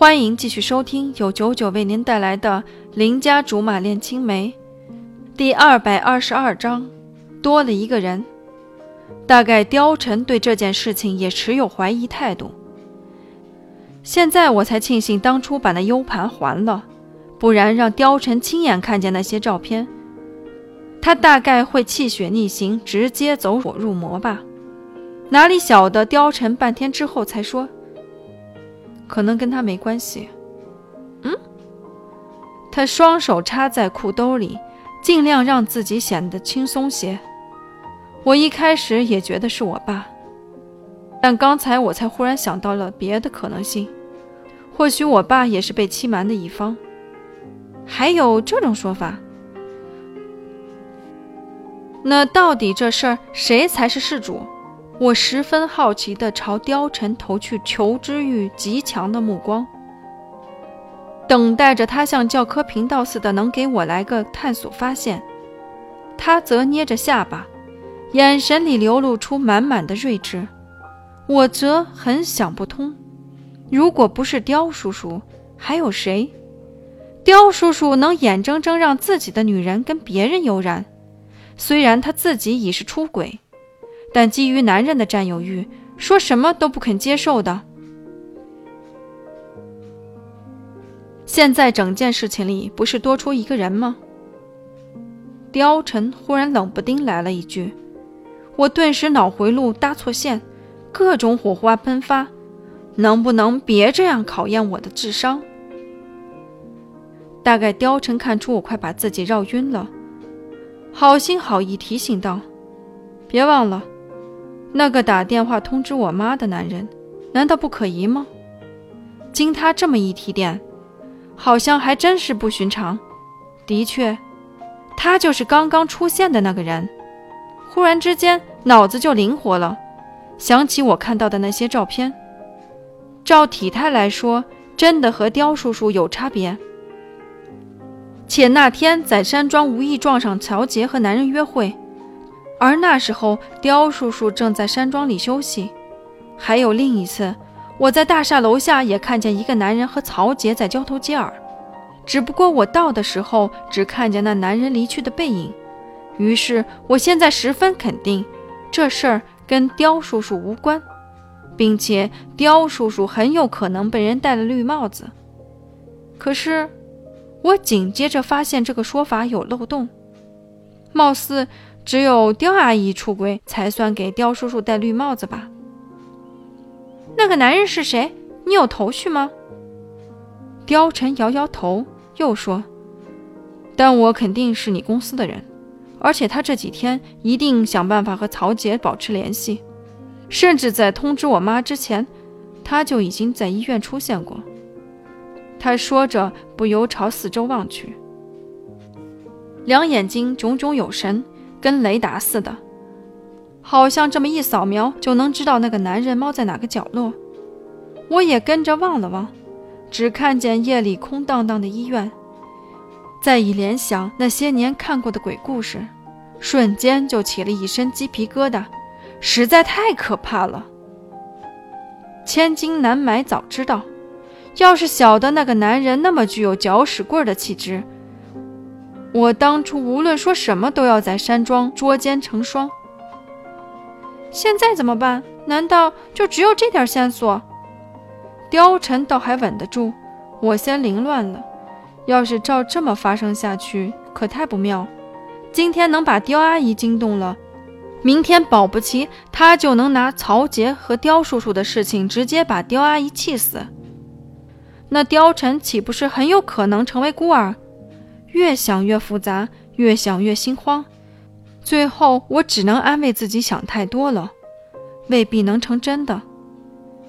欢迎继续收听由九九为您带来的《邻家竹马恋青梅》第二百二十二章，多了一个人。大概貂蝉对这件事情也持有怀疑态度。现在我才庆幸当初把那 U 盘还了，不然让貂蝉亲眼看见那些照片，他大概会气血逆行，直接走火入魔吧。哪里晓得貂蝉半天之后才说。可能跟他没关系。嗯，他双手插在裤兜里，尽量让自己显得轻松些。我一开始也觉得是我爸，但刚才我才忽然想到了别的可能性，或许我爸也是被欺瞒的一方。还有这种说法？那到底这事儿谁才是事主？我十分好奇地朝貂蝉投去求知欲极强的目光，等待着他像教科频道似的能给我来个探索发现。他则捏着下巴，眼神里流露出满满的睿智。我则很想不通，如果不是貂叔叔，还有谁？貂叔叔能眼睁睁让自己的女人跟别人有染，虽然他自己已是出轨。但基于男人的占有欲，说什么都不肯接受的。现在整件事情里不是多出一个人吗？貂蝉忽然冷不丁来了一句，我顿时脑回路搭错线，各种火花喷发。能不能别这样考验我的智商？大概貂蝉看出我快把自己绕晕了，好心好意提醒道：“别忘了。”那个打电话通知我妈的男人，难道不可疑吗？经他这么一提点，好像还真是不寻常。的确，他就是刚刚出现的那个人。忽然之间，脑子就灵活了，想起我看到的那些照片。照体态来说，真的和刁叔叔有差别。且那天在山庄无意撞上乔杰和男人约会。而那时候，刁叔叔正在山庄里休息。还有另一次，我在大厦楼下也看见一个男人和曹杰在交头接耳。只不过我到的时候，只看见那男人离去的背影。于是，我现在十分肯定，这事儿跟刁叔叔无关，并且刁叔叔很有可能被人戴了绿帽子。可是，我紧接着发现这个说法有漏洞，貌似。只有刁阿姨出轨，才算给刁叔叔戴绿帽子吧？那个男人是谁？你有头绪吗？刁晨摇摇头，又说：“但我肯定是你公司的人，而且他这几天一定想办法和曹杰保持联系，甚至在通知我妈之前，他就已经在医院出现过。”他说着，不由朝四周望去，两眼睛炯炯有神。跟雷达似的，好像这么一扫描就能知道那个男人猫在哪个角落。我也跟着望了望，只看见夜里空荡荡的医院。再一联想那些年看过的鬼故事，瞬间就起了一身鸡皮疙瘩，实在太可怕了。千金难买早知道，要是晓得那个男人那么具有搅屎棍的气质。我当初无论说什么都要在山庄捉奸成双，现在怎么办？难道就只有这点线索？貂蝉倒还稳得住，我先凌乱了。要是照这么发生下去，可太不妙。今天能把刁阿姨惊动了，明天保不齐她就能拿曹杰和刁叔叔的事情直接把刁阿姨气死。那貂蝉岂不是很有可能成为孤儿？越想越复杂，越想越心慌，最后我只能安慰自己想太多了，未必能成真的。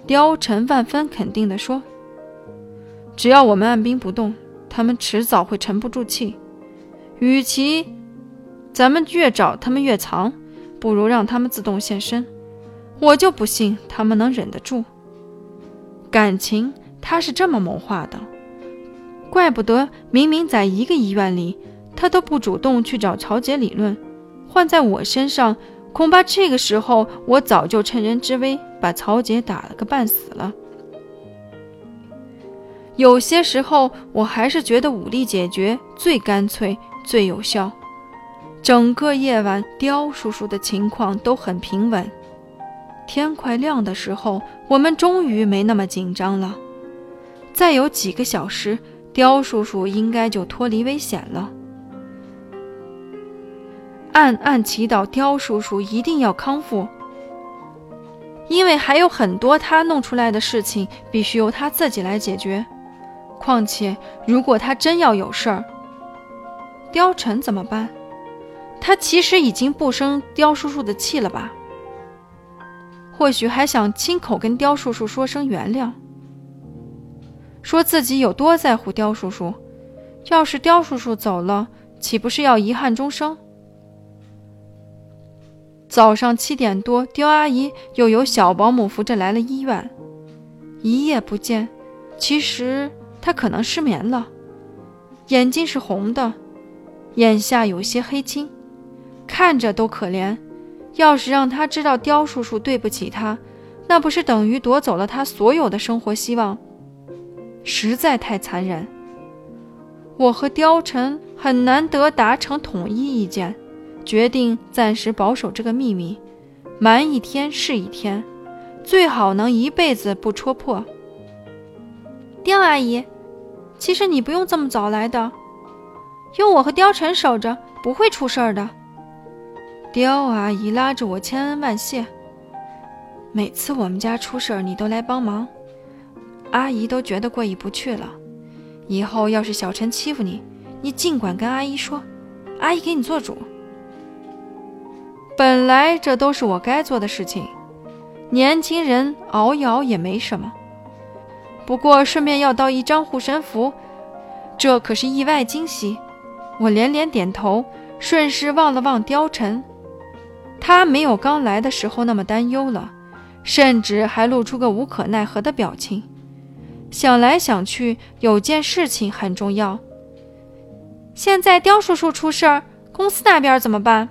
貂蝉万分肯定地说：“只要我们按兵不动，他们迟早会沉不住气。与其咱们越找他们越藏，不如让他们自动现身。我就不信他们能忍得住。感情他是这么谋划的。”怪不得明明在一个医院里，他都不主动去找曹杰理论，换在我身上，恐怕这个时候我早就趁人之危把曹杰打了个半死了。有些时候，我还是觉得武力解决最干脆、最有效。整个夜晚，刁叔叔的情况都很平稳。天快亮的时候，我们终于没那么紧张了。再有几个小时，刁叔叔应该就脱离危险了。暗暗祈祷刁叔叔一定要康复，因为还有很多他弄出来的事情必须由他自己来解决。况且，如果他真要有事儿，貂蝉怎么办？他其实已经不生刁叔叔的气了吧？或许还想亲口跟刁叔叔说声原谅，说自己有多在乎刁叔叔。要是刁叔叔走了，岂不是要遗憾终生？早上七点多，刁阿姨又有小保姆扶着来了医院，一夜不见，其实。他可能失眠了，眼睛是红的，眼下有些黑青，看着都可怜。要是让他知道刁叔叔对不起他，那不是等于夺走了他所有的生活希望？实在太残忍。我和貂蝉很难得达成统一意见，决定暂时保守这个秘密，瞒一天是一天，最好能一辈子不戳破。刁阿姨。其实你不用这么早来的，有我和貂蝉守着，不会出事儿的。刁阿姨拉着我千恩万谢。每次我们家出事儿，你都来帮忙，阿姨都觉得过意不去了。以后要是小陈欺负你，你尽管跟阿姨说，阿姨给你做主。本来这都是我该做的事情，年轻人熬一熬也没什么。不过顺便要到一张护身符，这可是意外惊喜。我连连点头，顺势望了望貂蝉，他没有刚来的时候那么担忧了，甚至还露出个无可奈何的表情。想来想去，有件事情很重要。现在刁叔叔出事儿，公司那边怎么办？